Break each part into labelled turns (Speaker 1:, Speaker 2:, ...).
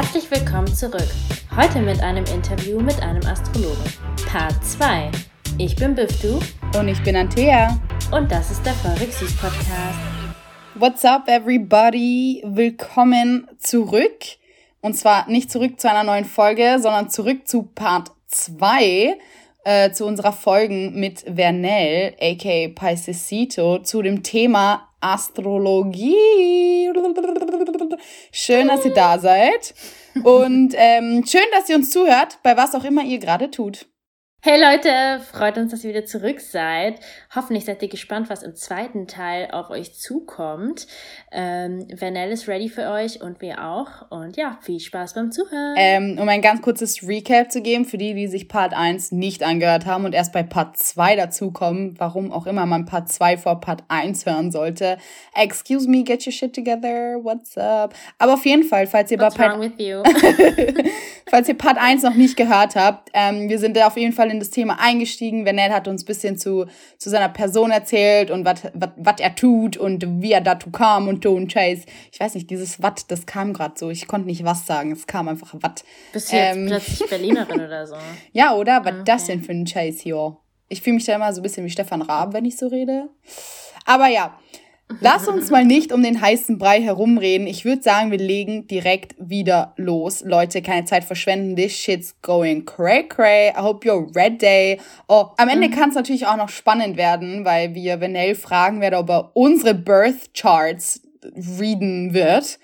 Speaker 1: Herzlich willkommen zurück. Heute mit einem Interview mit einem Astrologen. Part 2. Ich bin Biftu.
Speaker 2: Und ich bin Antea.
Speaker 1: Und das ist der Süß Podcast.
Speaker 2: What's up, everybody? Willkommen zurück. Und zwar nicht zurück zu einer neuen Folge, sondern zurück zu Part 2 äh, zu unserer Folgen mit Vernell, aka Paisecito, zu dem Thema Astrologie. Schön, dass ihr da seid. Und ähm, schön, dass ihr uns zuhört, bei was auch immer ihr gerade tut.
Speaker 1: Hey Leute, freut uns, dass ihr wieder zurück seid. Hoffentlich seid ihr gespannt, was im zweiten Teil auf euch zukommt. Ähm, Vanelle ist ready für euch und wir auch. Und ja, viel Spaß beim Zuhören.
Speaker 2: Ähm, um ein ganz kurzes Recap zu geben für die, die sich Part 1 nicht angehört haben und erst bei Part 2 dazukommen, warum auch immer man Part 2 vor Part 1 hören sollte. Excuse me, get your shit together, what's up? Aber auf jeden Fall, falls ihr
Speaker 1: What's
Speaker 2: bei
Speaker 1: you?
Speaker 2: falls ihr Part 1 noch nicht gehört habt, ähm, wir sind da auf jeden Fall in das Thema eingestiegen. Vanette hat uns ein bisschen zu, zu seiner Person erzählt und was er tut und wie er dazu kam und do und Chase. Ich weiß nicht, dieses Watt, das kam gerade so. Ich konnte nicht was sagen, es kam einfach Watt.
Speaker 1: Bist du jetzt ähm, plötzlich Berlinerin oder so?
Speaker 2: Ja, oder? Was okay. das denn für ein Chase hier? Ich fühle mich da immer so ein bisschen wie Stefan Raab, wenn ich so rede. Aber ja, Lass uns mal nicht um den heißen Brei herumreden. Ich würde sagen, wir legen direkt wieder los. Leute, keine Zeit verschwenden. This shit's going cray cray. I hope you're ready. Oh, am Ende mhm. kann es natürlich auch noch spannend werden, weil wir Vanell fragen werden, ob er unsere Birth Charts readen wird.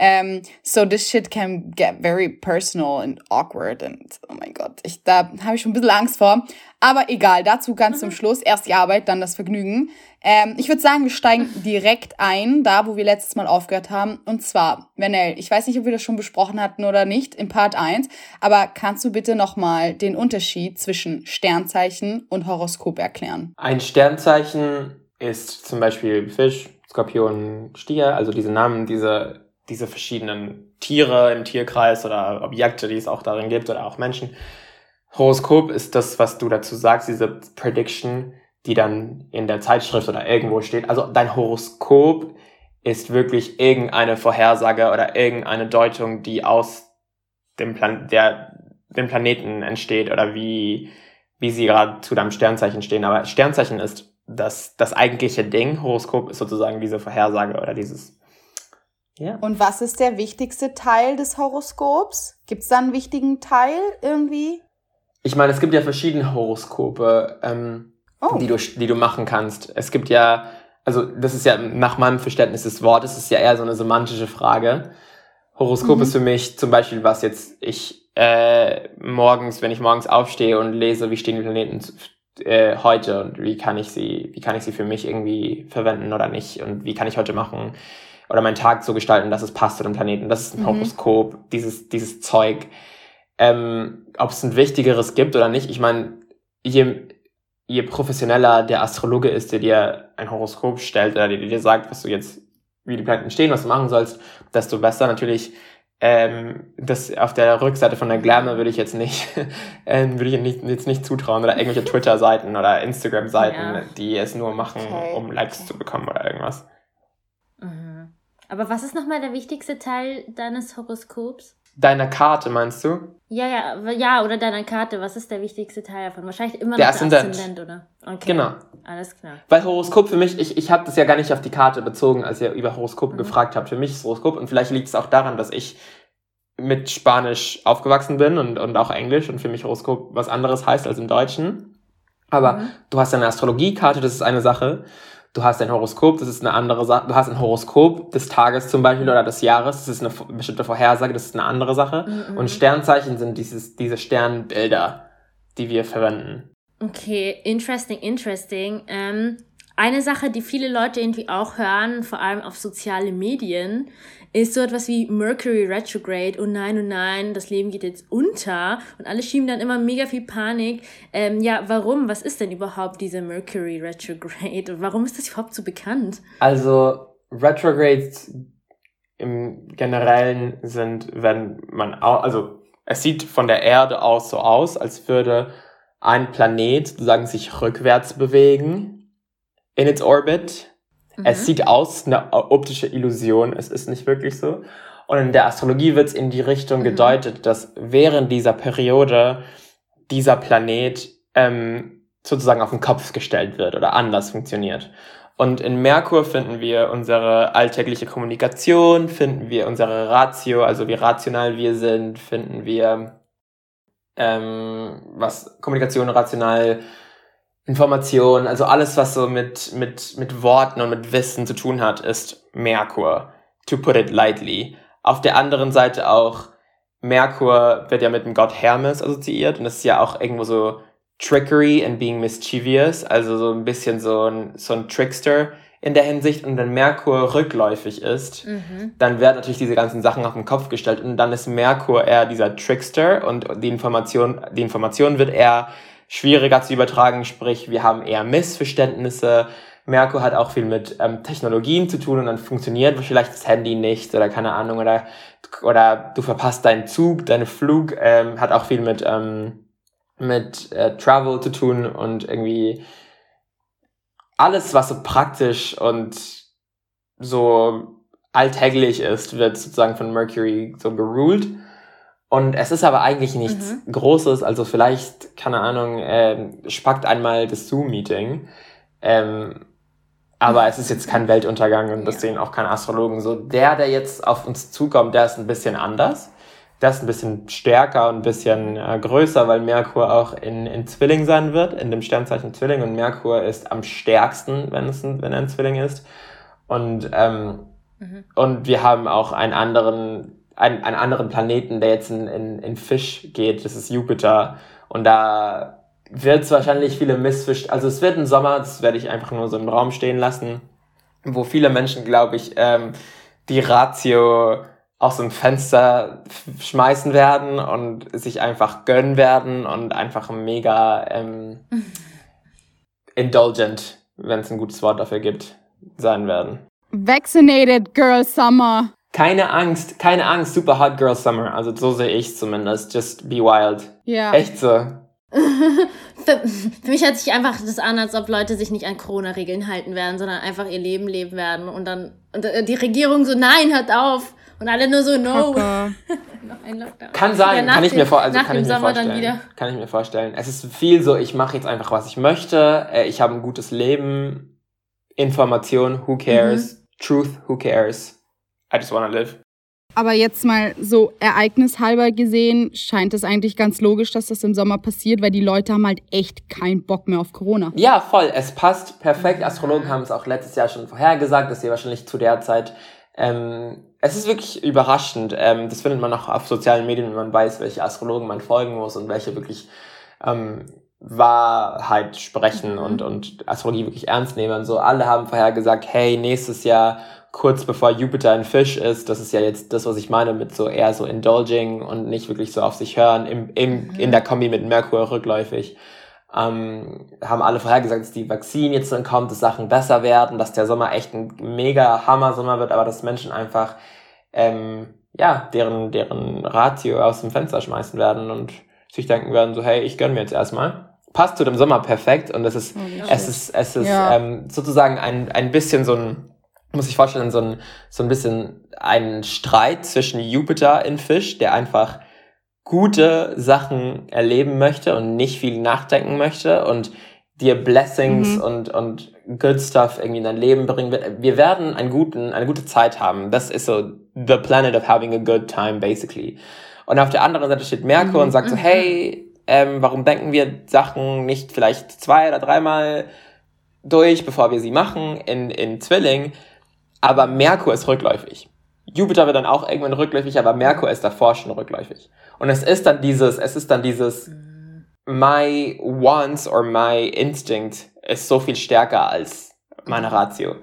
Speaker 2: Um, so this shit can get very personal and awkward and oh mein Gott, ich, da habe ich schon ein bisschen Angst vor. Aber egal, dazu ganz mhm. zum Schluss. Erst die Arbeit, dann das Vergnügen. Ähm, ich würde sagen, wir steigen direkt ein, da wo wir letztes Mal aufgehört haben. Und zwar, Vanel, ich weiß nicht, ob wir das schon besprochen hatten oder nicht in Part 1, aber kannst du bitte nochmal den Unterschied zwischen Sternzeichen und Horoskop erklären?
Speaker 3: Ein Sternzeichen ist zum Beispiel Fisch, Skorpion, Stier, also diese Namen, diese diese verschiedenen Tiere im Tierkreis oder Objekte, die es auch darin gibt oder auch Menschen. Horoskop ist das, was du dazu sagst, diese Prediction, die dann in der Zeitschrift oder irgendwo steht. Also dein Horoskop ist wirklich irgendeine Vorhersage oder irgendeine Deutung, die aus dem, Plan der, dem Planeten entsteht oder wie, wie sie gerade zu deinem Sternzeichen stehen. Aber Sternzeichen ist das, das eigentliche Ding. Horoskop ist sozusagen diese Vorhersage oder dieses
Speaker 2: ja. Und was ist der wichtigste Teil des Horoskops? Gibt es da einen wichtigen Teil irgendwie?
Speaker 3: Ich meine, es gibt ja verschiedene Horoskope, ähm, oh. die, du, die du machen kannst. Es gibt ja, also das ist ja nach meinem Verständnis des Wortes, ist ja eher so eine semantische Frage. Horoskop mhm. ist für mich zum Beispiel, was jetzt ich äh, morgens, wenn ich morgens aufstehe und lese, wie stehen die Planeten äh, heute und wie kann ich sie, wie kann ich sie für mich irgendwie verwenden oder nicht und wie kann ich heute machen oder meinen Tag so gestalten, dass es passt zu dem Planeten. Das ist ein mhm. Horoskop, dieses, dieses Zeug. Ähm, Ob es ein wichtigeres gibt oder nicht, ich meine, je, je professioneller der Astrologe ist, der dir ein Horoskop stellt oder der dir sagt, was du jetzt, wie die Planeten stehen, was du machen sollst, desto besser. Natürlich, ähm, das auf der Rückseite von der Glamour würde ich jetzt nicht, äh, würde ich nicht, jetzt nicht zutrauen oder irgendwelche Twitter-Seiten oder Instagram-Seiten, ja. die es nur machen, okay. um Likes zu bekommen oder irgendwas.
Speaker 1: Aber was ist nochmal der wichtigste Teil deines Horoskops?
Speaker 3: Deiner Karte, meinst du?
Speaker 1: Ja, ja, ja, oder deiner Karte. Was ist der wichtigste Teil davon? Wahrscheinlich immer der noch Aszendent. der Aszendent, oder?
Speaker 3: Okay. Genau.
Speaker 1: Alles klar.
Speaker 3: Weil Horoskop für mich, ich, ich habe das ja gar nicht auf die Karte bezogen, als ihr über Horoskop mhm. gefragt habt. Für mich ist Horoskop und vielleicht liegt es auch daran, dass ich mit Spanisch aufgewachsen bin und, und auch Englisch und für mich Horoskop was anderes heißt als im Deutschen. Aber mhm. du hast eine Astrologiekarte, das ist eine Sache. Du hast ein Horoskop, das ist eine andere Sache. Du hast ein Horoskop des Tages zum Beispiel oder des Jahres, das ist eine bestimmte Vorhersage, das ist eine andere Sache. Mhm. Und Sternzeichen sind dieses, diese Sternbilder, die wir verwenden.
Speaker 1: Okay, interesting, interesting. Ähm, eine Sache, die viele Leute irgendwie auch hören, vor allem auf soziale Medien, ist so etwas wie Mercury Retrograde. Oh nein, oh nein, das Leben geht jetzt unter. Und alle schieben dann immer mega viel Panik. Ähm, ja, warum? Was ist denn überhaupt diese Mercury Retrograde? Und warum ist das überhaupt so bekannt?
Speaker 3: Also, Retrogrades im Generellen sind, wenn man, also es sieht von der Erde aus so aus, als würde ein Planet sozusagen sich rückwärts bewegen in its orbit Mhm. Es sieht aus, eine optische Illusion, es ist nicht wirklich so. Und in der Astrologie wird es in die Richtung mhm. gedeutet, dass während dieser Periode dieser Planet ähm, sozusagen auf den Kopf gestellt wird oder anders funktioniert. Und in Merkur finden wir unsere alltägliche Kommunikation, finden wir unsere Ratio, also wie rational wir sind, finden wir ähm, was Kommunikation, rational, Information, also alles, was so mit, mit, mit Worten und mit Wissen zu tun hat, ist Merkur, to put it lightly. Auf der anderen Seite auch, Merkur wird ja mit dem Gott Hermes assoziiert und das ist ja auch irgendwo so Trickery and being mischievous, also so ein bisschen so ein, so ein Trickster in der Hinsicht. Und wenn Merkur rückläufig ist, mhm. dann werden natürlich diese ganzen Sachen auf den Kopf gestellt und dann ist Merkur eher dieser Trickster und die Information, die Information wird eher schwieriger zu übertragen, sprich wir haben eher Missverständnisse. Merkur hat auch viel mit ähm, Technologien zu tun und dann funktioniert vielleicht das Handy nicht oder keine Ahnung oder oder du verpasst deinen Zug, deinen Flug, ähm, hat auch viel mit ähm, mit äh, Travel zu tun und irgendwie alles, was so praktisch und so alltäglich ist, wird sozusagen von Mercury so geruled. Und es ist aber eigentlich nichts mhm. Großes, also vielleicht, keine Ahnung, ähm, spackt einmal das Zoom-Meeting. Ähm, aber es ist jetzt kein Weltuntergang und das ja. sehen auch keine Astrologen. So der, der jetzt auf uns zukommt, der ist ein bisschen anders das ist ein bisschen stärker und ein bisschen äh, größer, weil Merkur auch in, in Zwilling sein wird, in dem Sternzeichen Zwilling. Und Merkur ist am stärksten, wenn, es ein, wenn er ein Zwilling ist. Und, ähm, mhm. und wir haben auch einen anderen, einen, einen anderen Planeten, der jetzt in, in, in Fisch geht. Das ist Jupiter. Und da wird es wahrscheinlich viele Missverständnisse, also es wird ein Sommer, das werde ich einfach nur so im Raum stehen lassen, wo viele Menschen, glaube ich, ähm, die Ratio aus dem Fenster schmeißen werden und sich einfach gönnen werden und einfach mega ähm, indulgent, wenn es ein gutes Wort dafür gibt, sein werden.
Speaker 2: Vaccinated Girl Summer.
Speaker 3: Keine Angst, keine Angst, super hot Girl Summer. Also so sehe ich zumindest. Just be wild. Ja. Echt so.
Speaker 1: für, für, mich hört sich einfach das an, als ob Leute sich nicht an Corona-Regeln halten werden, sondern einfach ihr Leben leben werden und dann und äh, die Regierung so, nein, hört auf. Und alle nur so, no.
Speaker 3: Kann sein, ja, kann ich mir, vor, also kann ich mir vorstellen. Kann ich mir vorstellen. Es ist viel so, ich mache jetzt einfach, was ich möchte. Äh, ich habe ein gutes Leben. Information, who cares? Mhm. Truth, who cares? I just wanna live.
Speaker 2: Aber jetzt mal so ereignishalber gesehen, scheint es eigentlich ganz logisch, dass das im Sommer passiert, weil die Leute haben halt echt keinen Bock mehr auf Corona.
Speaker 3: Ja, voll. Es passt perfekt. Astrologen haben es auch letztes Jahr schon vorhergesagt, dass sie wahrscheinlich zu der Zeit ähm, es ist wirklich überraschend. Ähm, das findet man auch auf sozialen Medien, wenn man weiß, welche Astrologen man folgen muss und welche wirklich ähm, Wahrheit sprechen mhm. und, und Astrologie wirklich ernst nehmen. Und so alle haben vorher gesagt, hey, nächstes Jahr, kurz bevor Jupiter ein Fisch ist, das ist ja jetzt das, was ich meine mit so eher so indulging und nicht wirklich so auf sich hören, im, im, mhm. in der Kombi mit Merkur rückläufig ähm, haben alle vorhergesagt, dass die Vakzin jetzt dann kommt, dass Sachen besser werden, dass der Sommer echt ein mega Hammer-Sommer wird, aber dass Menschen einfach ähm, ja deren deren Ratio aus dem Fenster schmeißen werden und sich denken werden so hey ich gönn mir jetzt erstmal passt zu dem Sommer perfekt und es ist oh, es ist es ist ja. ähm, sozusagen ein ein bisschen so ein muss ich vorstellen so ein so ein bisschen ein Streit zwischen Jupiter in Fisch der einfach gute Sachen erleben möchte und nicht viel nachdenken möchte und dir Blessings mhm. und, und Good Stuff irgendwie in dein Leben bringen wird. Wir werden einen guten, eine gute Zeit haben. Das ist so the planet of having a good time, basically. Und auf der anderen Seite steht Merkur mhm. und sagt so, mhm. hey, ähm, warum denken wir Sachen nicht vielleicht zwei oder dreimal durch, bevor wir sie machen in, in Zwilling? Aber Merkur ist rückläufig. Jupiter wird dann auch irgendwann rückläufig, aber Merkur ist davor schon rückläufig. Und es ist dann dieses, es ist dann dieses, my wants or my instinct ist so viel stärker als meine Ratio.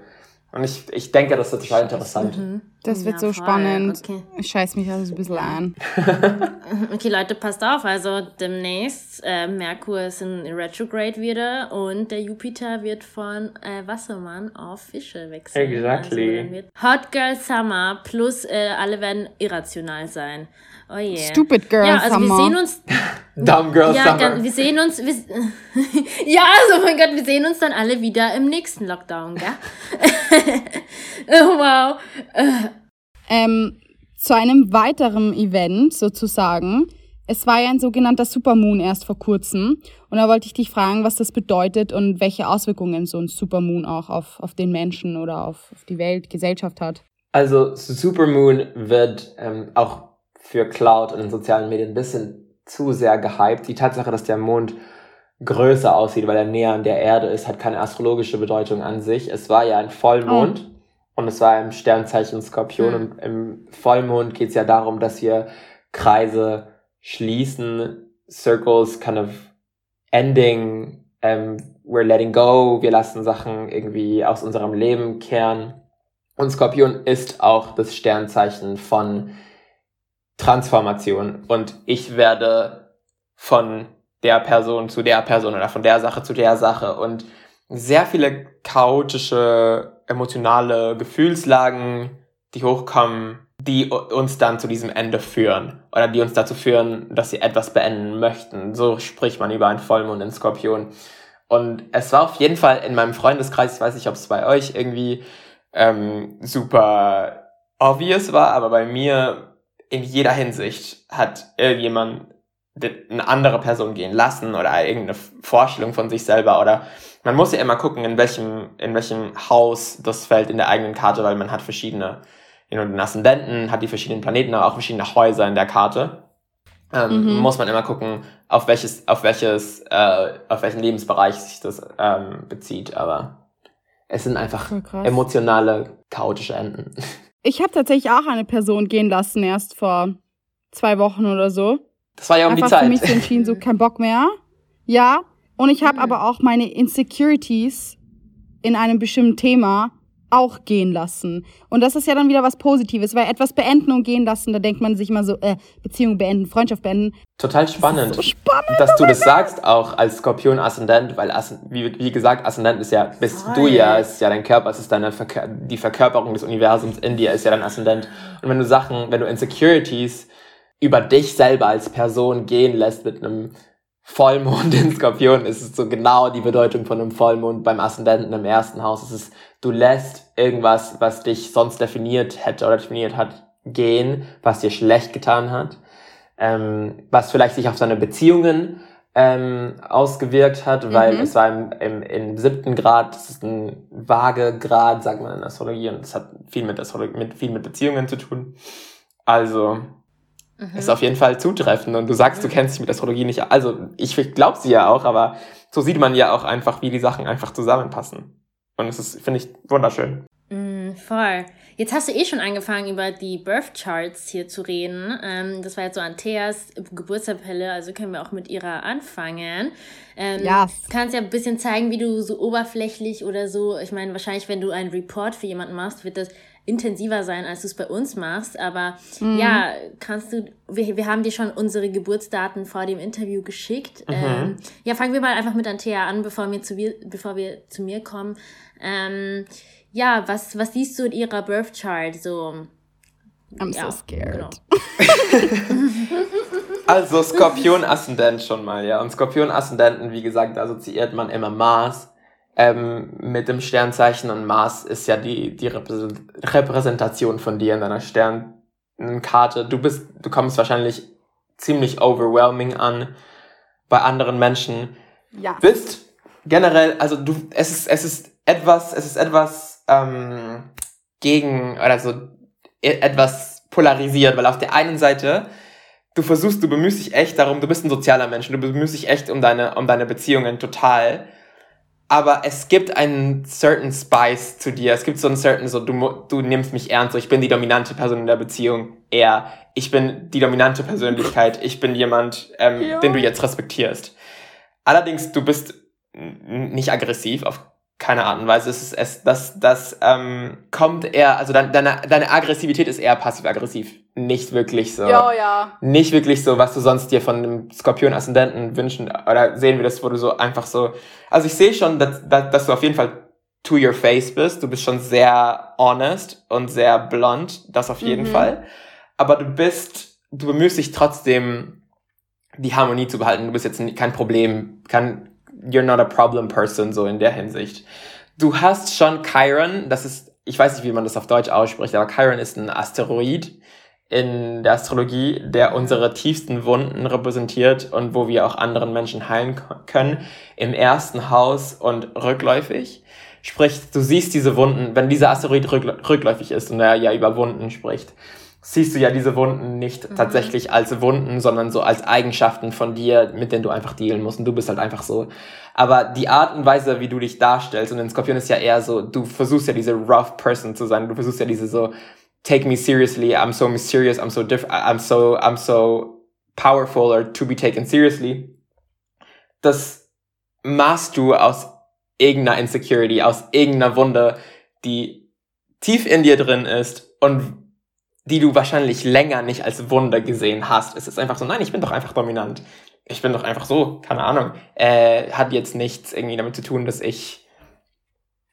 Speaker 3: Und ich, ich denke, das ist total interessant. Mhm.
Speaker 2: Das wird ja, so voll. spannend. Okay. Ich scheiß mich also ein bisschen an.
Speaker 1: okay, Leute, passt auf. Also demnächst, äh, Merkur ist in Retrograde wieder und der Jupiter wird von äh, Wassermann auf Fische wechseln. Exactly. Also Hot Girl Summer plus äh, alle werden irrational sein. Oh yeah. Stupid Girl ja, also Summer. wir sehen uns. Dumb Girl ja, Summer. Dann, wir sehen uns. Wir, ja, also mein Gott, wir sehen uns dann alle wieder im nächsten Lockdown, gell? oh, wow.
Speaker 2: Ähm, zu einem weiteren Event sozusagen. Es war ja ein sogenannter Supermoon erst vor kurzem. Und da wollte ich dich fragen, was das bedeutet und welche Auswirkungen so ein Supermoon auch auf, auf den Menschen oder auf, auf die Welt, Gesellschaft hat.
Speaker 3: Also Supermoon wird ähm, auch für Cloud und in sozialen Medien ein bisschen zu sehr gehypt. Die Tatsache, dass der Mond größer aussieht, weil er näher an der Erde ist, hat keine astrologische Bedeutung an sich. Es war ja ein Vollmond oh. und es war im Sternzeichen Skorpion. Mhm. Und im Vollmond geht es ja darum, dass wir Kreise schließen, Circles kind of ending, um, we're letting go, wir lassen Sachen irgendwie aus unserem Leben kehren. Und Skorpion ist auch das Sternzeichen von Transformation und ich werde von der Person zu der Person oder von der Sache zu der Sache und sehr viele chaotische, emotionale Gefühlslagen, die hochkommen, die uns dann zu diesem Ende führen oder die uns dazu führen, dass sie etwas beenden möchten. So spricht man über einen Vollmond in Skorpion. Und es war auf jeden Fall in meinem Freundeskreis, ich weiß nicht, ob es bei euch irgendwie ähm, super obvious war, aber bei mir in jeder Hinsicht hat irgendjemand eine andere Person gehen lassen oder irgendeine Vorstellung von sich selber oder man muss ja immer gucken, in welchem, in welchem Haus das fällt in der eigenen Karte, weil man hat verschiedene, you know, den Aszendenten, hat die verschiedenen Planeten, aber auch verschiedene Häuser in der Karte. Ähm, mhm. Muss man immer gucken, auf welches, auf welches, äh, auf welchen Lebensbereich sich das ähm, bezieht, aber es sind einfach emotionale, chaotische Enden.
Speaker 2: Ich habe tatsächlich auch eine Person gehen lassen, erst vor zwei Wochen oder so.
Speaker 3: Das war ja um
Speaker 2: Einfach
Speaker 3: die Zeit.
Speaker 2: für mich so entschieden, so kein Bock mehr. Ja, und ich habe mhm. aber auch meine Insecurities in einem bestimmten Thema auch gehen lassen. Und das ist ja dann wieder was Positives, weil etwas beenden und gehen lassen, da denkt man sich immer so, äh, Beziehung beenden, Freundschaft beenden.
Speaker 3: Total spannend. Das so spannend dass du das sagst, auch als Skorpion Aszendent, weil, wie, wie gesagt, Aszendent ist ja, bist Voll. du ja, ist ja dein Körper, es ist deine Verkör die Verkörperung des Universums in dir, ist ja dein Aszendent. Und wenn du Sachen, wenn du Insecurities über dich selber als Person gehen lässt mit einem Vollmond in Skorpion ist es so genau die Bedeutung von einem Vollmond beim Aszendenten im ersten Haus. Es ist, du lässt irgendwas, was dich sonst definiert hätte oder definiert hat, gehen, was dir schlecht getan hat, ähm, was vielleicht sich auf seine Beziehungen ähm, ausgewirkt hat, weil mhm. es war im, im, im siebten Grad, das ist ein vage Grad, sagt man in Astrologie, und das hat viel mit, Astrologie, mit, viel mit Beziehungen zu tun. Also Mhm. Ist auf jeden Fall zutreffend. Und du sagst, du kennst dich mit Astrologie nicht. Also ich glaube sie ja auch, aber so sieht man ja auch einfach, wie die Sachen einfach zusammenpassen. Und es ist, finde ich, wunderschön.
Speaker 1: Mm, voll. Jetzt hast du eh schon angefangen, über die Birth Charts hier zu reden. Ähm, das war jetzt so Antheas Geburtstappelle, also können wir auch mit ihrer anfangen. Ähm, yes. Kannst ja ein bisschen zeigen, wie du so oberflächlich oder so, ich meine, wahrscheinlich, wenn du einen Report für jemanden machst, wird das intensiver sein, als du es bei uns machst. Aber mhm. ja, kannst du, wir, wir haben dir schon unsere Geburtsdaten vor dem Interview geschickt. Mhm. Ähm, ja, fangen wir mal einfach mit Antea an, bevor wir zu, wir, bevor wir zu mir kommen. Ähm, ja, was, was siehst du in ihrer Birth Chart? So,
Speaker 2: I'm ja, so scared. Genau.
Speaker 3: also Skorpion Aszendent schon mal, ja. Und Skorpion Aszendenten, wie gesagt, assoziiert man immer Mars ähm, mit dem Sternzeichen und Mars ist ja die, die Repräsentation von dir in deiner Sternkarte. Du bist, du kommst wahrscheinlich ziemlich overwhelming an bei anderen Menschen. Ja. Bist generell, also du, es ist, es ist etwas, es ist etwas ähm, gegen, oder so e, etwas polarisiert, weil auf der einen Seite du versuchst, du bemühst dich echt darum, du bist ein sozialer Mensch, du bemühst dich echt um deine, um deine Beziehungen total aber es gibt einen certain Spice zu dir. Es gibt so einen certain, so, du, du nimmst mich ernst, so, ich bin die dominante Person in der Beziehung. Er, ich bin die dominante Persönlichkeit. Ich bin jemand, ähm, ja. den du jetzt respektierst. Allerdings, du bist nicht aggressiv, auf keine Art und Weise. Es ist, es, das, das ähm, kommt eher, also deine, deine, Aggressivität ist eher passiv-aggressiv. Nicht wirklich so.
Speaker 2: Ja, ja.
Speaker 3: Nicht wirklich so, was du sonst dir von einem Skorpion-Aszendenten wünschen oder sehen würdest, wo du so einfach so. Also ich sehe schon, dass, dass, dass du auf jeden Fall to your face bist. Du bist schon sehr honest und sehr blond, das auf jeden mhm. Fall. Aber du bist, du bemühst dich trotzdem, die Harmonie zu behalten. Du bist jetzt kein Problem, kein, you're not a problem person, so in der Hinsicht. Du hast schon Chiron, das ist, ich weiß nicht, wie man das auf Deutsch ausspricht, aber Chiron ist ein Asteroid in der Astrologie, der unsere tiefsten Wunden repräsentiert und wo wir auch anderen Menschen heilen können, im ersten Haus und rückläufig. Sprich, du siehst diese Wunden, wenn dieser Asteroid rückläufig ist und er ja über Wunden spricht, siehst du ja diese Wunden nicht mhm. tatsächlich als Wunden, sondern so als Eigenschaften von dir, mit denen du einfach dealen musst. Und du bist halt einfach so. Aber die Art und Weise, wie du dich darstellst, und in Skorpion ist ja eher so, du versuchst ja diese rough person zu sein. Du versuchst ja diese so, take me seriously, I'm so mysterious, I'm so different, I'm so, I'm so powerful or to be taken seriously. Das machst du aus irgendeiner Insecurity, aus irgendeiner Wunde, die tief in dir drin ist und die du wahrscheinlich länger nicht als Wunder gesehen hast. Es ist einfach so, nein, ich bin doch einfach dominant. Ich bin doch einfach so, keine Ahnung. Äh, hat jetzt nichts irgendwie damit zu tun, dass ich,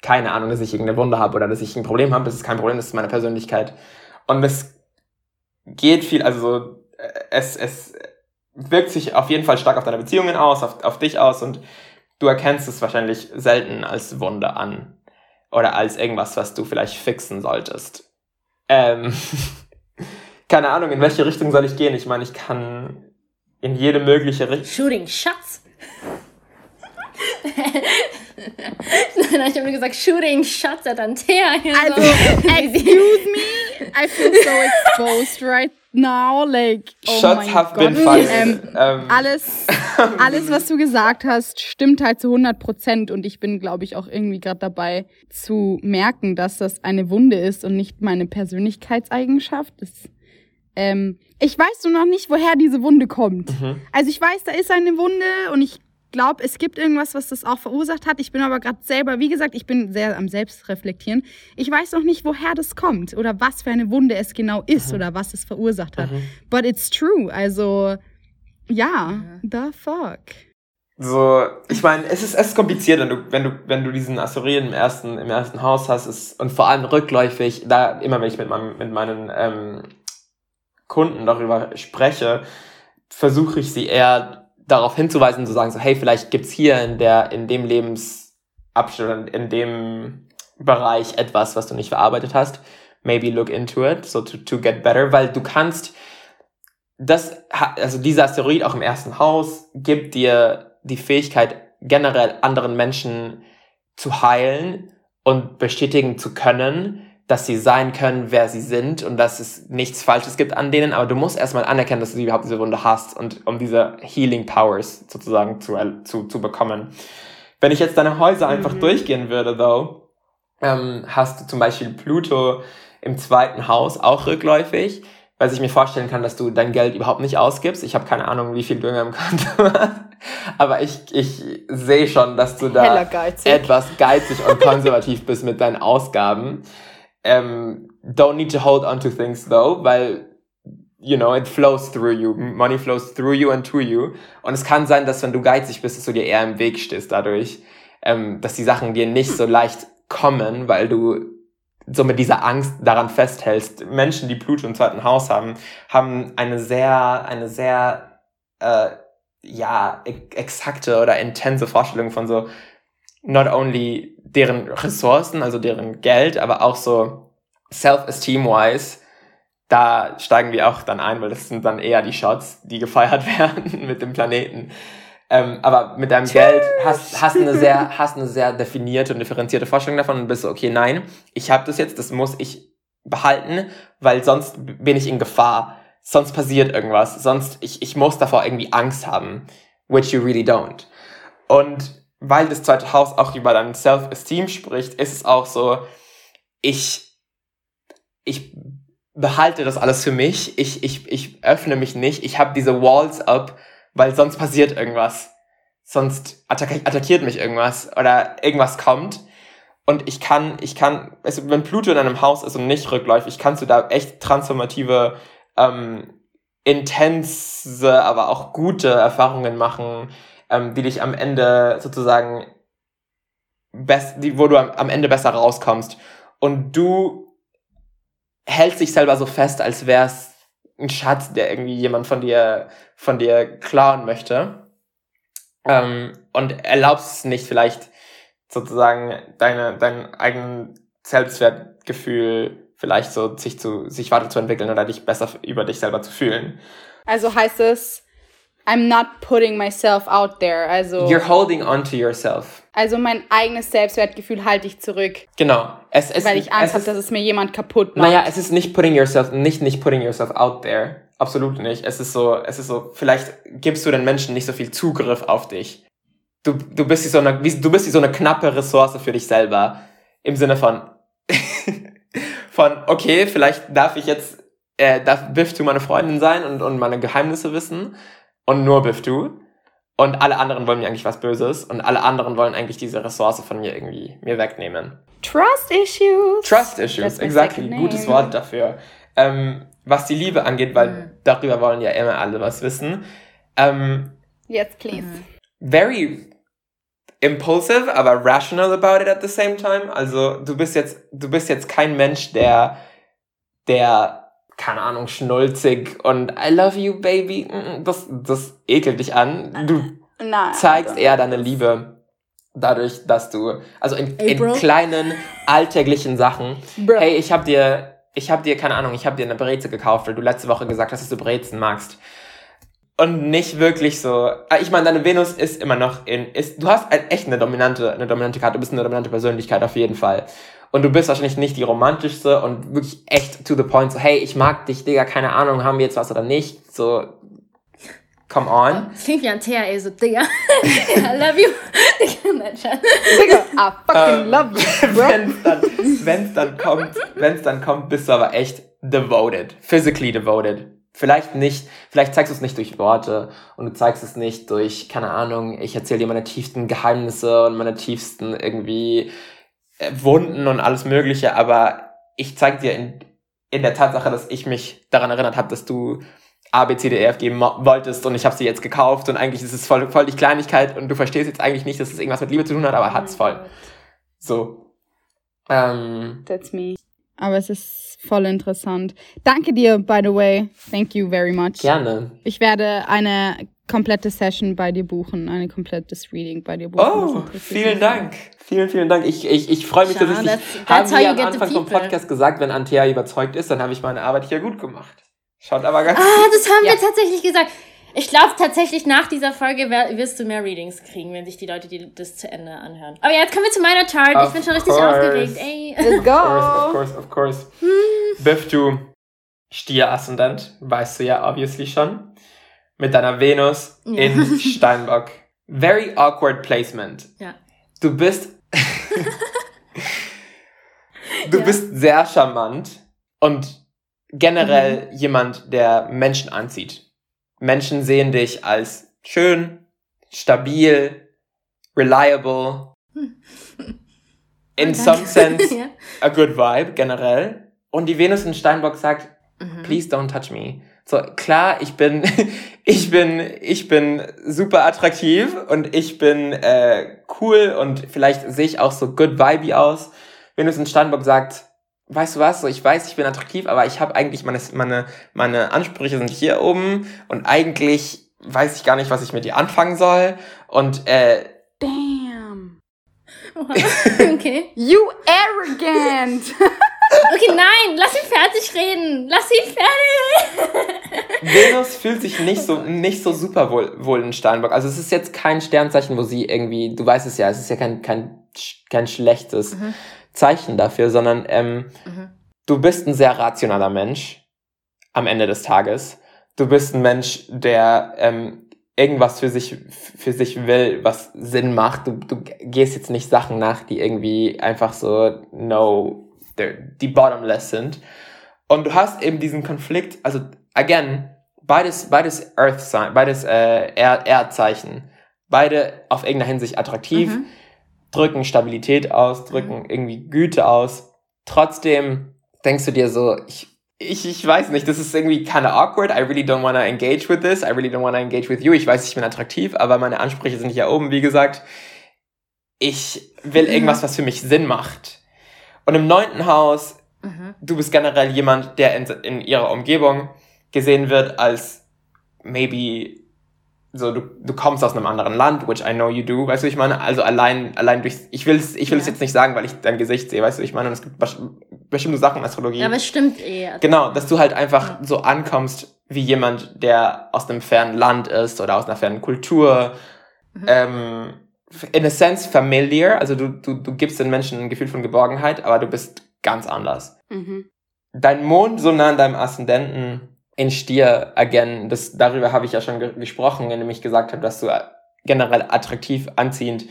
Speaker 3: keine Ahnung, dass ich irgendeine Wunde habe oder dass ich ein Problem habe. Das ist kein Problem, das ist meine Persönlichkeit. Und es geht viel, also äh, es, es wirkt sich auf jeden Fall stark auf deine Beziehungen aus, auf, auf dich aus und du erkennst es wahrscheinlich selten als Wunder an. Oder als irgendwas, was du vielleicht fixen solltest. Ähm, keine Ahnung, in welche Richtung soll ich gehen? Ich meine, ich kann in jede mögliche Richtung.
Speaker 1: Shooting Shots. Nein, ich habe mir gesagt, shooting shots at Antea. Also,
Speaker 2: excuse me, I feel so exposed right now. Like, oh Shots have Gott. been fired. Ähm, ähm. Alles, alles, was du gesagt hast, stimmt halt zu 100 Prozent. Und ich bin, glaube ich, auch irgendwie gerade dabei zu merken, dass das eine Wunde ist und nicht meine Persönlichkeitseigenschaft. Das ähm, ich weiß nur noch nicht, woher diese Wunde kommt. Mhm. Also ich weiß, da ist eine Wunde und ich glaube, es gibt irgendwas, was das auch verursacht hat. Ich bin aber gerade selber, wie gesagt, ich bin sehr am Selbstreflektieren. Ich weiß noch nicht, woher das kommt oder was für eine Wunde es genau ist mhm. oder was es verursacht hat. Mhm. But it's true. Also ja, the fuck.
Speaker 3: So, ich meine, es ist, es ist kompliziert, wenn du, wenn du, wenn du diesen Asteroiden im ersten, im ersten Haus hast, ist, und vor allem rückläufig, da, immer wenn ich mit, meinem, mit meinen ähm, Kunden darüber spreche, versuche ich sie eher darauf hinzuweisen, zu sagen, so, hey, vielleicht gibt's hier in der, in dem Lebensabschnitt, in dem Bereich etwas, was du nicht verarbeitet hast. Maybe look into it, so to, to get better, weil du kannst, das, also dieser Asteroid auch im ersten Haus gibt dir die Fähigkeit, generell anderen Menschen zu heilen und bestätigen zu können, dass sie sein können, wer sie sind und dass es nichts Falsches gibt an denen, aber du musst erstmal anerkennen, dass du überhaupt diese Wunde hast und um diese Healing Powers sozusagen zu, zu, zu bekommen. Wenn ich jetzt deine Häuser einfach mhm. durchgehen würde, though, ähm, hast du zum Beispiel Pluto im zweiten Haus auch rückläufig, weil ich mir vorstellen kann, dass du dein Geld überhaupt nicht ausgibst. Ich habe keine Ahnung, wie viel du im Konto hast, aber ich, ich sehe schon, dass du da geizig. etwas geizig und konservativ bist mit deinen Ausgaben. Um, don't need to hold on to things though, weil you know, it flows through you. Money flows through you and to you. Und es kann sein, dass wenn du geizig bist, dass du dir eher im Weg stehst dadurch, ähm, dass die Sachen dir nicht so leicht kommen, weil du so mit dieser Angst daran festhältst. Menschen, die Pluto im zweiten Haus haben, haben eine sehr, eine sehr, äh, ja, exakte oder intense Vorstellung von so, not only deren Ressourcen, also deren Geld, aber auch so self-esteem-wise, da steigen wir auch dann ein, weil das sind dann eher die Shots, die gefeiert werden mit dem Planeten. Ähm, aber mit deinem Geld hast, hast, eine sehr, hast eine sehr definierte und differenzierte Vorstellung davon und bist so, okay, nein, ich habe das jetzt, das muss ich behalten, weil sonst bin ich in Gefahr. Sonst passiert irgendwas. Sonst, ich, ich muss davor irgendwie Angst haben. Which you really don't. Und weil das zweite Haus auch über dein Self-Esteem spricht, ist es auch so, ich, ich behalte das alles für mich, ich, ich, ich öffne mich nicht, ich habe diese Walls up, weil sonst passiert irgendwas. Sonst attack attackiert mich irgendwas oder irgendwas kommt. Und ich kann, ich kann, also wenn Pluto in einem Haus ist und nicht rückläufig, kannst du da echt transformative, ähm, intense, aber auch gute Erfahrungen machen, ähm, die dich am Ende sozusagen best, die, wo du am, am Ende besser rauskommst. Und du hältst dich selber so fest, als wär's ein Schatz, der irgendwie jemand von dir, von dir klauen möchte. Ähm, und erlaubst es nicht vielleicht sozusagen deine, dein eigenen Selbstwertgefühl vielleicht so sich zu, sich weiterzuentwickeln oder dich besser über dich selber zu fühlen.
Speaker 2: Also heißt es, I'm not putting myself out there. Also
Speaker 3: You're holding on to yourself.
Speaker 2: Also mein eigenes Selbstwertgefühl halte ich zurück.
Speaker 3: Genau.
Speaker 2: Es, es, weil ich Angst habe, dass es mir jemand kaputt
Speaker 3: macht. Naja, es ist nicht putting yourself, nicht nicht putting yourself out there. Absolut nicht. Es ist so, es ist so, vielleicht gibst du den Menschen nicht so viel Zugriff auf dich. Du, du bist wie so eine, du bist so eine knappe Ressource für dich selber. Im Sinne von, von, okay, vielleicht darf ich jetzt, äh, darf Biff du meine Freundin sein und, und meine Geheimnisse wissen und nur Biff du. Und alle anderen wollen mir eigentlich was Böses und alle anderen wollen eigentlich diese Ressource von mir irgendwie mir wegnehmen.
Speaker 2: Trust Issues.
Speaker 3: Trust Issues, exactly. Gutes Wort dafür. Ähm, was die Liebe angeht, weil mhm. darüber wollen ja immer alle was wissen. Ähm,
Speaker 2: yes, please. Mhm.
Speaker 3: Very impulsive, aber rational about it at the same time. Also du bist jetzt, du bist jetzt kein Mensch, der, der keine Ahnung, schnulzig und I love you, baby. Das, das ekelt dich an. Du Nein, zeigst eher deine Liebe dadurch, dass du, also in, hey, in kleinen, alltäglichen Sachen, bro. hey, ich hab dir, ich hab dir, keine Ahnung, ich hab dir eine Breze gekauft, weil du letzte Woche gesagt hast, dass du Brezen magst. Und nicht wirklich so, ah, ich meine, deine Venus ist immer noch in, ist, du hast echt eine dominante, eine dominante Karte, du bist eine dominante Persönlichkeit auf jeden Fall. Und du bist wahrscheinlich nicht die romantischste und wirklich echt to the point, so, hey, ich mag dich, Digga, keine Ahnung, haben wir jetzt was oder nicht? So, come on.
Speaker 1: Klingt wie ein Thea, ey, so, Digga, I love you.
Speaker 2: Digga, I fucking uh, love you,
Speaker 3: bro. Wenn's dann, wenn's dann kommt, wenn's dann kommt, bist du aber echt devoted, physically devoted. Vielleicht nicht, vielleicht zeigst du es nicht durch Worte und du zeigst es nicht durch, keine Ahnung, ich erzähle dir meine tiefsten Geheimnisse und meine tiefsten irgendwie äh, Wunden und alles Mögliche, aber ich zeige dir in, in der Tatsache, dass ich mich daran erinnert habe, dass du A, B, C, D, E, F geben wolltest und ich habe sie jetzt gekauft und eigentlich ist es voll, voll die Kleinigkeit und du verstehst jetzt eigentlich nicht, dass es irgendwas mit Liebe zu tun hat, aber oh hat's voll. So. Ähm,
Speaker 2: That's me. Aber es ist voll interessant. Danke dir, by the way. Thank you very much.
Speaker 3: Gerne.
Speaker 2: Ich werde eine komplette Session bei dir buchen, ein komplettes Reading bei dir buchen.
Speaker 3: Oh, vielen Dank. Vielen, vielen Dank. Ich, ich, ich freue mich, Schau, dass ich haben wir am Anfang vom Podcast gesagt, wenn Antea überzeugt ist, dann habe ich meine Arbeit hier gut gemacht. Schaut aber ganz
Speaker 1: Ah, das haben ja. wir tatsächlich gesagt. Ich glaube tatsächlich, nach dieser Folge wirst du mehr Readings kriegen, wenn sich die Leute die, das zu Ende anhören. Aber jetzt kommen wir zu meiner Chart. Of ich bin schon richtig course. aufgeregt. Ey.
Speaker 2: Let's go.
Speaker 3: Of course, of course, of course. Hm. Biff, du Stier-Aszendent, weißt du ja obviously schon mit deiner Venus ja. in Steinbock. Very awkward placement.
Speaker 1: Ja.
Speaker 3: Du bist. du ja. bist sehr charmant und generell mhm. jemand, der Menschen anzieht. Menschen sehen dich als schön, stabil, reliable. In oh, some sense, ja. a good vibe generell. Und die Venus in Steinbock sagt, mhm. please don't touch me. So, klar, ich bin, ich bin, ich bin super attraktiv und ich bin äh, cool und vielleicht sehe ich auch so good vibey aus. Wenn es in Steinbock sagt, weißt du was, so ich weiß, ich bin attraktiv, aber ich habe eigentlich meine, meine, meine Ansprüche sind hier oben und eigentlich weiß ich gar nicht, was ich mit dir anfangen soll. Und äh,
Speaker 2: Damn.
Speaker 1: okay.
Speaker 2: you arrogant.
Speaker 1: Okay, nein, lass ihn fertig reden. Lass ihn fertig
Speaker 3: reden. Venus fühlt sich nicht so, nicht so super wohl, wohl in Steinbock. Also es ist jetzt kein Sternzeichen, wo sie irgendwie, du weißt es ja, es ist ja kein, kein, kein schlechtes mhm. Zeichen dafür, sondern ähm, mhm. du bist ein sehr rationaler Mensch am Ende des Tages. Du bist ein Mensch, der ähm, irgendwas für sich, für sich will, was Sinn macht. Du, du gehst jetzt nicht Sachen nach, die irgendwie einfach so no die bottomless sind. Und du hast eben diesen Konflikt, also again, beides, beides Earth Sign, beides äh, Erdzeichen, beide auf irgendeiner Hinsicht attraktiv. Mhm. Drücken Stabilität aus, drücken mhm. irgendwie Güte aus. Trotzdem denkst du dir so, ich, ich, ich weiß nicht, das ist irgendwie kind of awkward. I really don't want to engage with this. I really don't want to engage with you. Ich weiß, ich bin attraktiv, aber meine Ansprüche sind hier oben, wie gesagt. Ich will irgendwas, was für mich Sinn macht. Und im neunten Haus, mhm. du bist generell jemand, der in, in ihrer Umgebung gesehen wird als maybe so du, du kommst aus einem anderen Land, which I know you do, weißt du, ich meine, also allein allein durch ich will es ich will es jetzt nicht sagen, weil ich dein Gesicht sehe, weißt du, ich meine, und es gibt bestimmte Sachen in Astrologie.
Speaker 1: Ja, aber es stimmt eh. Also
Speaker 3: genau, dass du halt einfach ja. so ankommst wie jemand, der aus einem fernen Land ist oder aus einer fernen Kultur. Mhm. Ähm, in a sense familiar, also du, du, du gibst den Menschen ein Gefühl von Geborgenheit, aber du bist ganz anders. Mhm. Dein Mond so nah an deinem Aszendenten in Stier again, das, darüber habe ich ja schon ge gesprochen, indem ich gesagt habe, dass du generell attraktiv, anziehend,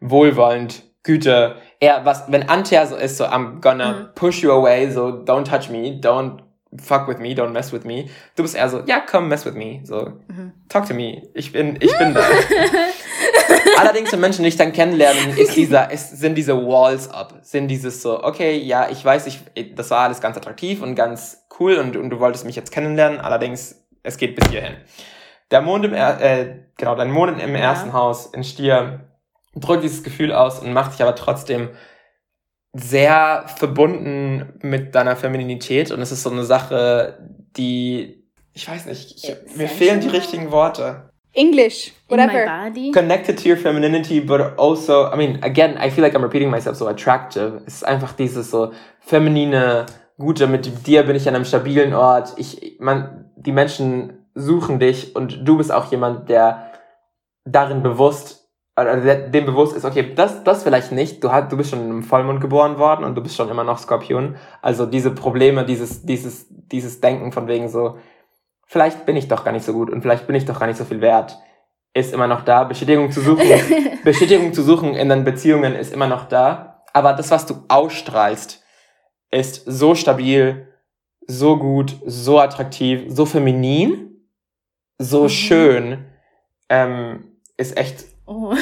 Speaker 3: wohlwollend, Güte, eher was, wenn Antia so ist, so I'm gonna mhm. push you away, so don't touch me, don't fuck with me, don't mess with me. Du bist eher so, ja, komm, mess with me, so, mhm. talk to me, ich bin, ich bin da. Allerdings, wenn Menschen dich dann kennenlernen, ist dieser, ist, sind diese Walls up, sind dieses so, okay, ja, ich weiß, ich, das war alles ganz attraktiv und ganz cool und, und du wolltest mich jetzt kennenlernen, allerdings, es geht bis hierhin. Der Mond im, äh, genau, dein Mond im ja. ersten Haus in Stier drückt dieses Gefühl aus und macht dich aber trotzdem sehr verbunden mit deiner Femininität und es ist so eine Sache, die, ich weiß nicht, ich, mir fehlen die richtigen Worte.
Speaker 2: English, whatever.
Speaker 3: Connected to your femininity, but also, I mean, again, I feel like I'm repeating myself, so attractive. Es ist einfach dieses so feminine, gute, mit dir bin ich an einem stabilen Ort. Ich, man, die Menschen suchen dich und du bist auch jemand, der darin bewusst, also dem bewusst ist, okay, das, das vielleicht nicht. Du, hast, du bist schon im Vollmond geboren worden und du bist schon immer noch Skorpion. Also diese Probleme, dieses, dieses, dieses Denken von wegen so, vielleicht bin ich doch gar nicht so gut und vielleicht bin ich doch gar nicht so viel wert, ist immer noch da. Bestätigung zu suchen, Bestätigung zu suchen in den Beziehungen ist immer noch da. Aber das, was du ausstrahlst, ist so stabil, so gut, so attraktiv, so feminin, so mhm. schön, ähm, ist echt oh.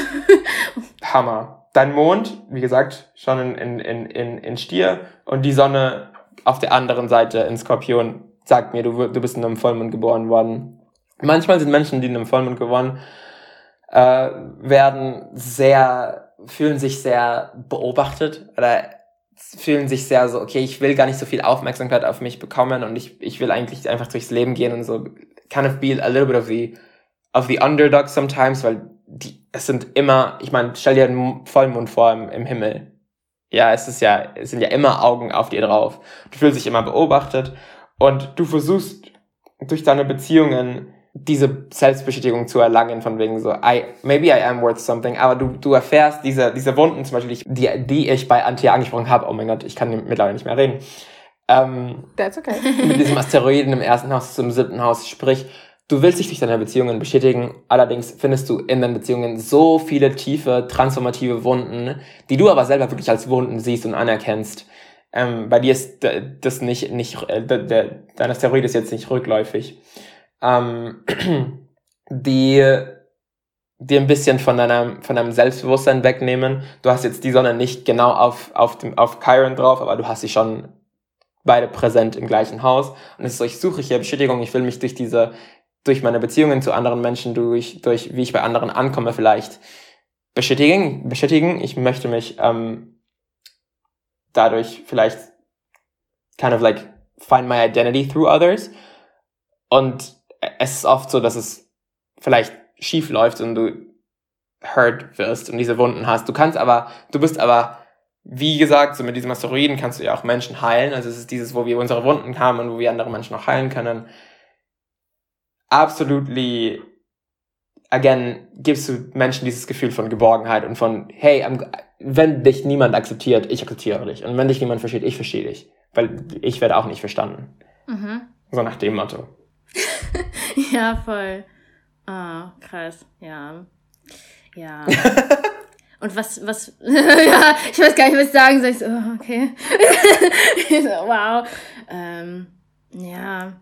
Speaker 3: Hammer. Dein Mond, wie gesagt, schon in, in, in, in Stier und die Sonne auf der anderen Seite in Skorpion sagt mir, du, du bist in einem Vollmond geboren worden. Manchmal sind Menschen, die in einem Vollmond geboren äh, werden, sehr, fühlen sich sehr beobachtet oder fühlen sich sehr so, okay, ich will gar nicht so viel Aufmerksamkeit auf mich bekommen und ich, ich will eigentlich einfach durchs Leben gehen und so kind of be a little bit of the, of the underdog sometimes, weil die, es sind immer, ich meine, stell dir einen Vollmond vor im, im Himmel. Ja, es ist ja, es sind ja immer Augen auf dir drauf. Du fühlst dich immer beobachtet und du versuchst durch deine Beziehungen diese Selbstbestätigung zu erlangen, von wegen so, I, maybe I am worth something, aber du, du erfährst diese, diese Wunden zum Beispiel, die, die ich bei Antia angesprochen habe, oh mein Gott, ich kann mittlerweile nicht mehr reden. Ähm,
Speaker 2: That's okay.
Speaker 3: mit diesem Asteroiden im ersten Haus zum siebten Haus, sprich, du willst dich durch deine Beziehungen bestätigen, allerdings findest du in deinen Beziehungen so viele tiefe, transformative Wunden, die du aber selber wirklich als Wunden siehst und anerkennst. Ähm, bei dir ist das nicht, nicht, äh, der, dein Asteroid ist jetzt nicht rückläufig ähm, die dir ein bisschen von deinem, von deinem Selbstbewusstsein wegnehmen. Du hast jetzt die Sonne nicht genau auf, auf, dem, auf Chiron drauf, aber du hast sie schon beide präsent im gleichen Haus. Und es ist so, ich suche hier Bestätigung, ich will mich durch diese, durch meine Beziehungen zu anderen Menschen, durch, durch wie ich bei anderen ankomme vielleicht bestätigen, bestätigen. Ich möchte mich ähm, dadurch vielleicht kind of like find my identity through others. Und es ist oft so, dass es vielleicht schief läuft und du hurt wirst und diese Wunden hast. Du kannst aber, du bist aber, wie gesagt, so mit diesem Asteroiden kannst du ja auch Menschen heilen. Also es ist dieses, wo wir unsere Wunden haben und wo wir andere Menschen auch heilen können. Absolutely, again, gibst du Menschen dieses Gefühl von Geborgenheit und von, hey, wenn dich niemand akzeptiert, ich akzeptiere dich. Und wenn dich niemand versteht, ich verstehe dich. Weil ich werde auch nicht verstanden. Mhm. So nach dem Motto.
Speaker 1: ja, voll. Ah, oh, krass. Ja. Ja. Und was, was, ja, ich weiß gar nicht, was ich sagen soll. Ich so, oh, okay. wow. Ähm, ja.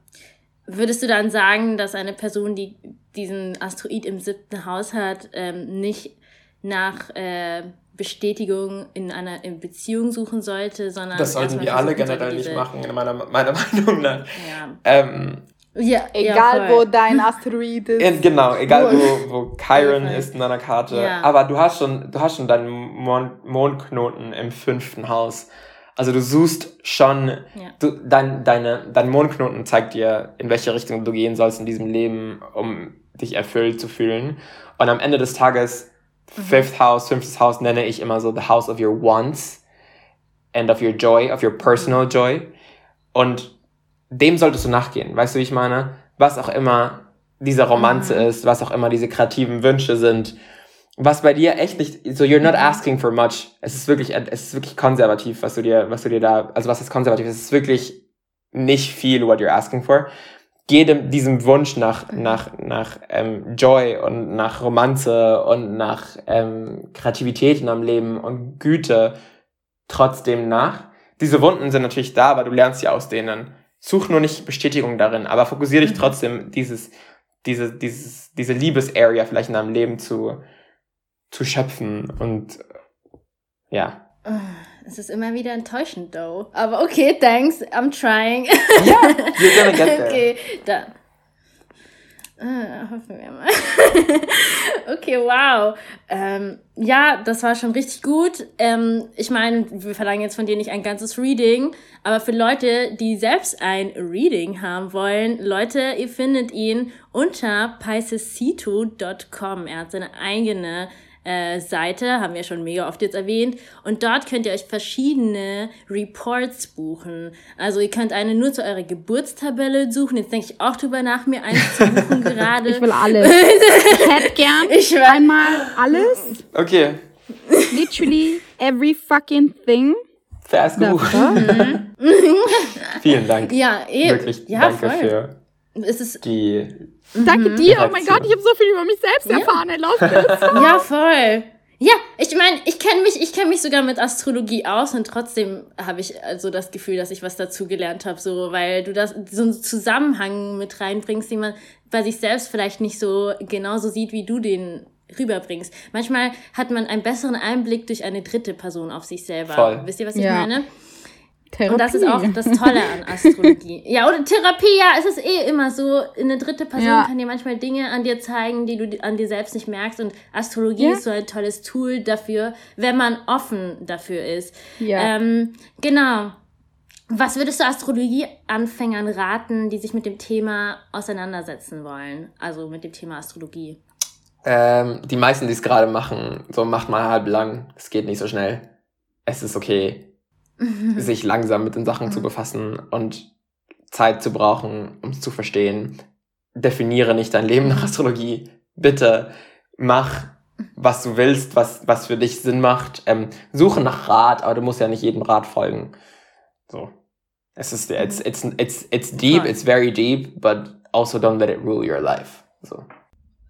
Speaker 1: Würdest du dann sagen, dass eine Person, die diesen Asteroid im siebten Haus hat, ähm, nicht nach äh, Bestätigung in einer Beziehung suchen sollte, sondern.
Speaker 3: Das sollten wir alle generell nicht machen, in meiner, meiner Meinung nach. Ja. Ähm,
Speaker 2: ja, egal ja, wo dein Asteroid ist.
Speaker 3: In, genau, egal wo, wo Chiron ist in deiner Karte. Ja. Aber du hast schon, du hast schon deinen Mond, Mondknoten im fünften Haus. Also du suchst schon, ja. du, dein, deine, dein Mondknoten zeigt dir, in welche Richtung du gehen sollst in diesem Leben, um dich erfüllt zu fühlen. Und am Ende des Tages, mhm. Fifth House, fünftes Haus nenne ich immer so the house of your wants and of your joy, of your personal joy. Und dem solltest du nachgehen. Weißt du, wie ich meine? Was auch immer diese Romanze mhm. ist, was auch immer diese kreativen Wünsche sind, was bei dir echt nicht, so you're not asking for much. Es ist wirklich, es ist wirklich konservativ, was du dir, was du dir da, also was ist konservativ? Es ist wirklich nicht viel, what you're asking for. Geh dem, diesem Wunsch nach, nach, nach ähm, Joy und nach Romanze und nach ähm, Kreativität in deinem Leben und Güte trotzdem nach. Diese Wunden sind natürlich da, aber du lernst sie aus denen. Such nur nicht Bestätigung darin, aber fokussiere dich mhm. trotzdem, dieses, diese, dieses, diese Liebesarea vielleicht in deinem Leben zu, zu schöpfen und ja.
Speaker 1: Ah, es ist immer wieder enttäuschend, though. Aber okay, thanks. I'm trying. Ja, you're gonna get there. Okay, dann. Ah, hoffen wir mal. okay, wow. Ähm, ja, das war schon richtig gut. Ähm, ich meine, wir verlangen jetzt von dir nicht ein ganzes Reading, aber für Leute, die selbst ein Reading haben wollen, Leute, ihr findet ihn unter piscesitu.com. Er hat seine eigene äh, Seite, haben wir schon mega oft jetzt erwähnt. Und dort könnt ihr euch verschiedene Reports buchen. Also ihr könnt eine nur zu eurer Geburtstabelle suchen. Jetzt denke ich auch drüber nach, mir eins zu buchen gerade.
Speaker 2: Ich will alles. ich hätte gern ich will einmal alles.
Speaker 3: Okay.
Speaker 2: Literally every fucking thing.
Speaker 3: Fast gebucht. Vielen Dank.
Speaker 1: Ja, eh.
Speaker 3: Wirklich ja, danke voll. für
Speaker 1: es ist
Speaker 3: die.
Speaker 2: Danke mhm. dir. Oh mein Gott, ich habe so viel über mich selbst ja. erfahren. Love this.
Speaker 1: ja, voll. Ja, ich meine, ich kenne mich, ich kenne mich sogar mit Astrologie aus und trotzdem habe ich also das Gefühl, dass ich was dazu gelernt habe, so weil du das so einen Zusammenhang mit reinbringst, den man bei sich selbst vielleicht nicht so genauso sieht, wie du den rüberbringst. Manchmal hat man einen besseren Einblick durch eine dritte Person auf sich selber. Voll. Wisst ihr, was ich ja. meine? Therapie. Und das ist auch das Tolle an Astrologie. ja, oder Therapie, ja, es ist eh immer so. Eine dritte Person ja. kann dir manchmal Dinge an dir zeigen, die du an dir selbst nicht merkst. Und Astrologie ja. ist so ein tolles Tool dafür, wenn man offen dafür ist. Ja. Ähm, genau. Was würdest du Astrologie-Anfängern raten, die sich mit dem Thema auseinandersetzen wollen? Also mit dem Thema Astrologie.
Speaker 3: Ähm, die meisten, die es gerade machen, so macht mal halb lang. Es geht nicht so schnell. Es ist okay sich langsam mit den Sachen zu mhm. befassen und Zeit zu brauchen, um es zu verstehen. Definiere nicht dein Leben nach mhm. Astrologie. Bitte mach, was du willst, was, was für dich Sinn macht. Ähm, suche nach Rat, aber du musst ja nicht jedem Rat folgen. So. Es ist, it's, it's, it's, it's deep, it's very deep, but also don't let it rule your life. So.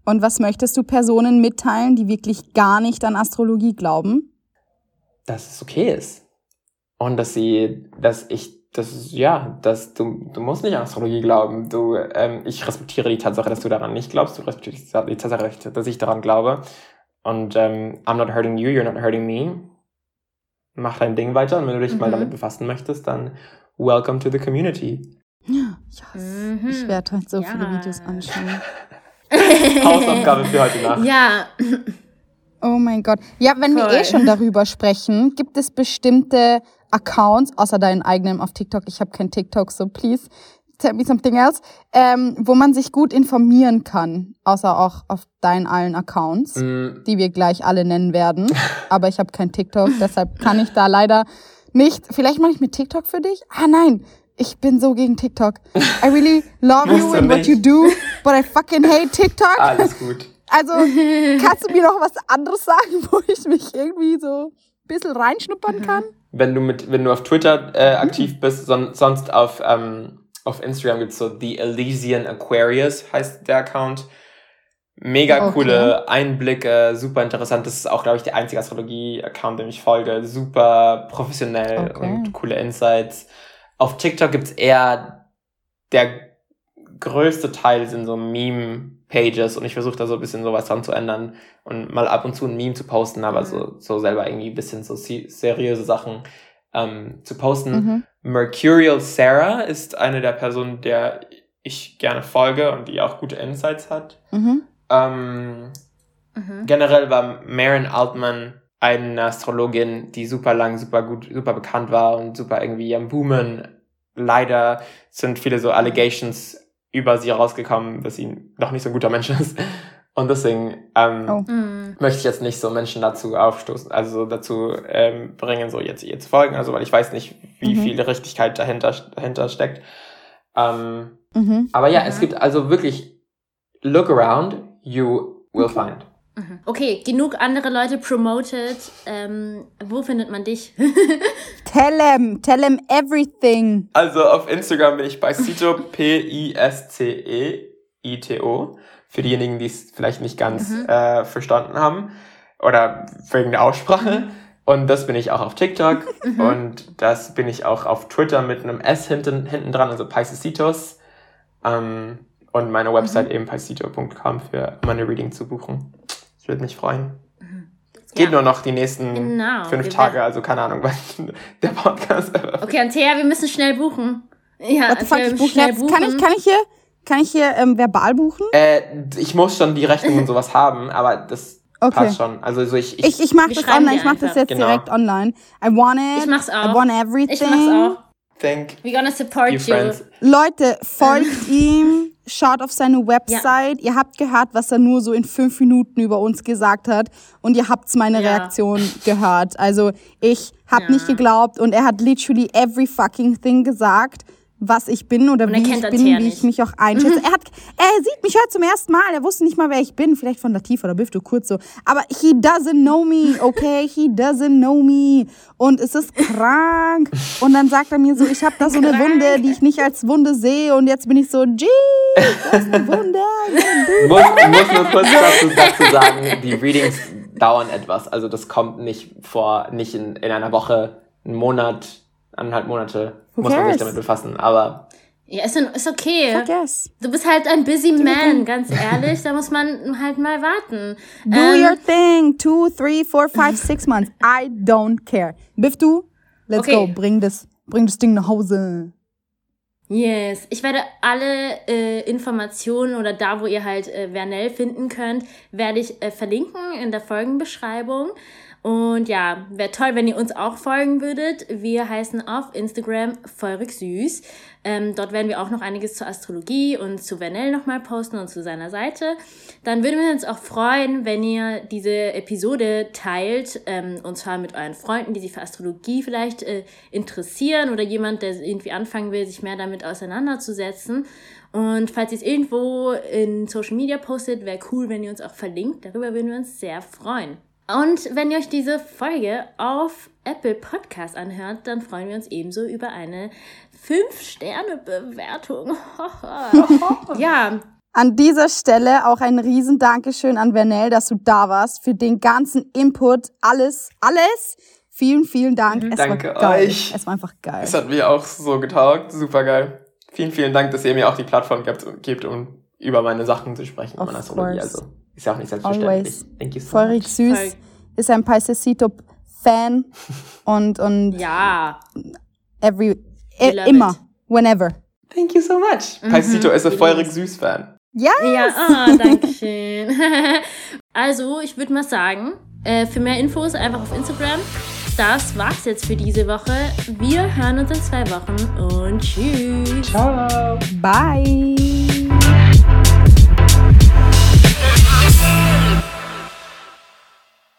Speaker 2: Und was möchtest du Personen mitteilen, die wirklich gar nicht an Astrologie glauben?
Speaker 3: Dass es okay ist und dass sie, dass ich, das ja, dass du, du musst nicht an Astrologie glauben. Du, ähm, ich respektiere die Tatsache, dass du daran nicht glaubst. Du respektierst die Tatsache, dass ich daran glaube. Und ähm, I'm not hurting you, you're not hurting me. Mach dein Ding weiter und wenn du dich mhm. mal damit befassen möchtest, dann welcome to the community.
Speaker 2: Ja, yes. mhm. ich werde halt so ja. viele Videos anschauen.
Speaker 3: Hausaufgabe für heute Nacht.
Speaker 1: Ja.
Speaker 2: Oh mein Gott. Ja, wenn Voll. wir eh schon darüber sprechen, gibt es bestimmte Accounts, außer deinen eigenen auf TikTok. Ich habe kein TikTok, so please tell me something else, ähm, wo man sich gut informieren kann, außer auch auf deinen allen Accounts, mm. die wir gleich alle nennen werden. Aber ich habe kein TikTok, deshalb kann ich da leider nicht. Vielleicht mache ich mit TikTok für dich. Ah nein, ich bin so gegen TikTok. I really love you and what you do, but I fucking hate TikTok.
Speaker 3: Alles gut.
Speaker 2: Also, kannst du mir noch was anderes sagen, wo ich mich irgendwie so bisschen reinschnuppern kann?
Speaker 3: wenn du mit, wenn du auf Twitter äh, aktiv bist, son sonst auf, ähm, auf Instagram gibt's so The Elysian Aquarius, heißt der Account. Mega okay. coole Einblicke, super interessant. Das ist auch, glaube ich, der einzige Astrologie-Account, dem ich folge. Super professionell okay. und coole Insights. Auf TikTok gibt's eher der größte Teil sind so Meme-Pages und ich versuche da so ein bisschen sowas dran zu ändern und mal ab und zu ein Meme zu posten, aber mhm. so, so selber irgendwie ein bisschen so seriöse Sachen ähm, zu posten. Mhm. Mercurial Sarah ist eine der Personen, der ich gerne folge und die auch gute Insights hat. Mhm. Ähm, mhm. Generell war Maren Altman eine Astrologin, die super lang, super gut, super bekannt war und super irgendwie am Boomen. Leider sind viele so Allegations über sie rausgekommen, dass sie noch nicht so ein guter Mensch ist. Und deswegen ähm, oh. Mhm. möchte ich jetzt nicht so Menschen dazu aufstoßen, also dazu ähm, bringen, so jetzt ihr zu folgen, also weil ich weiß nicht, wie mhm. viel Richtigkeit dahinter, dahinter steckt. Ähm, mhm. Aber ja, es gibt also wirklich look around, you will okay. find.
Speaker 1: Mhm. Okay, genug andere Leute promoted. Ähm, wo findet man dich?
Speaker 2: tell him, tell him everything.
Speaker 3: Also auf Instagram bin ich bei Cito, P-I-S-C-E-I-T-O. Für diejenigen, die es vielleicht nicht ganz mhm. äh, verstanden haben. Oder wegen der Aussprache. Mhm. Und das bin ich auch auf TikTok. Mhm. Und das bin ich auch auf Twitter mit einem S hinten, hinten dran, also Paisicitos. Ähm, und meine Website mhm. eben paisito.com für meine Reading zu buchen. Ich würde mich freuen. Mhm. Geht ja. nur noch die nächsten genau. fünf wir Tage, also keine Ahnung, wann der Podcast.
Speaker 1: Okay, Antea, wir müssen schnell buchen. Ja,
Speaker 2: What the fuck, ich buche jetzt. Kann ich, kann ich hier, kann ich hier ähm, verbal buchen?
Speaker 3: Äh, ich muss schon die Rechnung und sowas haben, aber das okay. passt schon. Also so ich,
Speaker 2: ich, ich, ich mache das online, ich mache das jetzt genau. direkt online. I want it.
Speaker 1: Ich mach's auch.
Speaker 2: I want everything.
Speaker 1: Ich mach's auch.
Speaker 3: Thank
Speaker 1: We're gonna support you. you.
Speaker 2: Leute, folgt ihm, schaut auf seine Website. Ja. Ihr habt gehört, was er nur so in fünf Minuten über uns gesagt hat. Und ihr habt meine ja. Reaktion gehört. Also ich habe ja. nicht geglaubt und er hat literally every fucking thing gesagt was ich bin oder wie ich bin, wie ich mich auch einschätze. er, hat, er sieht mich heute zum ersten Mal. Er wusste nicht mal, wer ich bin. Vielleicht von Latif oder Bifto, kurz so. Aber he doesn't know me, okay? He doesn't know me. Und es ist krank. Und dann sagt er mir so, ich habe da so eine Wunde, die ich nicht als Wunde sehe. Und jetzt bin ich so, gee, das ist eine Wunde.
Speaker 3: Ich muss, muss nur kurz dazu, dazu sagen, die Readings dauern etwas. Also das kommt nicht vor, nicht in, in einer Woche, einen Monat, anderthalb Monate Who muss man sich damit befassen. Aber
Speaker 1: ja, ist, ist okay. Yes. Du bist halt ein busy man, ganz ehrlich. Da muss man halt mal warten.
Speaker 2: Do ähm, your thing. Two, three, four, five, six months. I don't care. Biff, du? Let's okay. go. Bring das, bring das Ding nach Hause.
Speaker 1: Yes, ich werde alle äh, Informationen oder da, wo ihr halt äh, Vernell finden könnt, werde ich äh, verlinken in der Folgenbeschreibung. Und ja, wäre toll, wenn ihr uns auch folgen würdet. Wir heißen auf Instagram feurig süß. Ähm, dort werden wir auch noch einiges zur Astrologie und zu Vanell nochmal posten und zu seiner Seite. Dann würden wir uns auch freuen, wenn ihr diese Episode teilt, ähm, und zwar mit euren Freunden, die sich für Astrologie vielleicht äh, interessieren oder jemand, der irgendwie anfangen will, sich mehr damit auseinanderzusetzen. Und falls ihr es irgendwo in Social Media postet, wäre cool, wenn ihr uns auch verlinkt. Darüber würden wir uns sehr freuen. Und wenn ihr euch diese Folge auf Apple Podcast anhört, dann freuen wir uns ebenso über eine 5-Sterne-Bewertung. ja.
Speaker 2: An dieser Stelle auch ein riesen Dankeschön an Vernell, dass du da warst, für den ganzen Input, alles, alles. Vielen, vielen Dank.
Speaker 3: Mhm. Es Danke war geil. euch.
Speaker 2: Es war einfach geil.
Speaker 3: Es hat mir auch so getaugt. Super geil. Vielen, vielen Dank, dass ihr mir auch die Plattform gebt, um über meine Sachen zu sprechen, of meine Astrologie. Also ist ja auch nicht selbstverständlich. Always. Thank you so
Speaker 2: Voll much. süß. Voll. Ist ein Paisecito-Fan und, und
Speaker 1: ja.
Speaker 2: every, e immer, it. whenever.
Speaker 3: Thank you so much. Mhm. Paisecito ist ein feurig süß Fan.
Speaker 2: Yes.
Speaker 1: Ja, oh, danke schön. also, ich würde mal sagen, äh, für mehr Infos einfach auf Instagram. Das war's jetzt für diese Woche. Wir hören uns in zwei Wochen und tschüss.
Speaker 3: Ciao.
Speaker 2: Bye.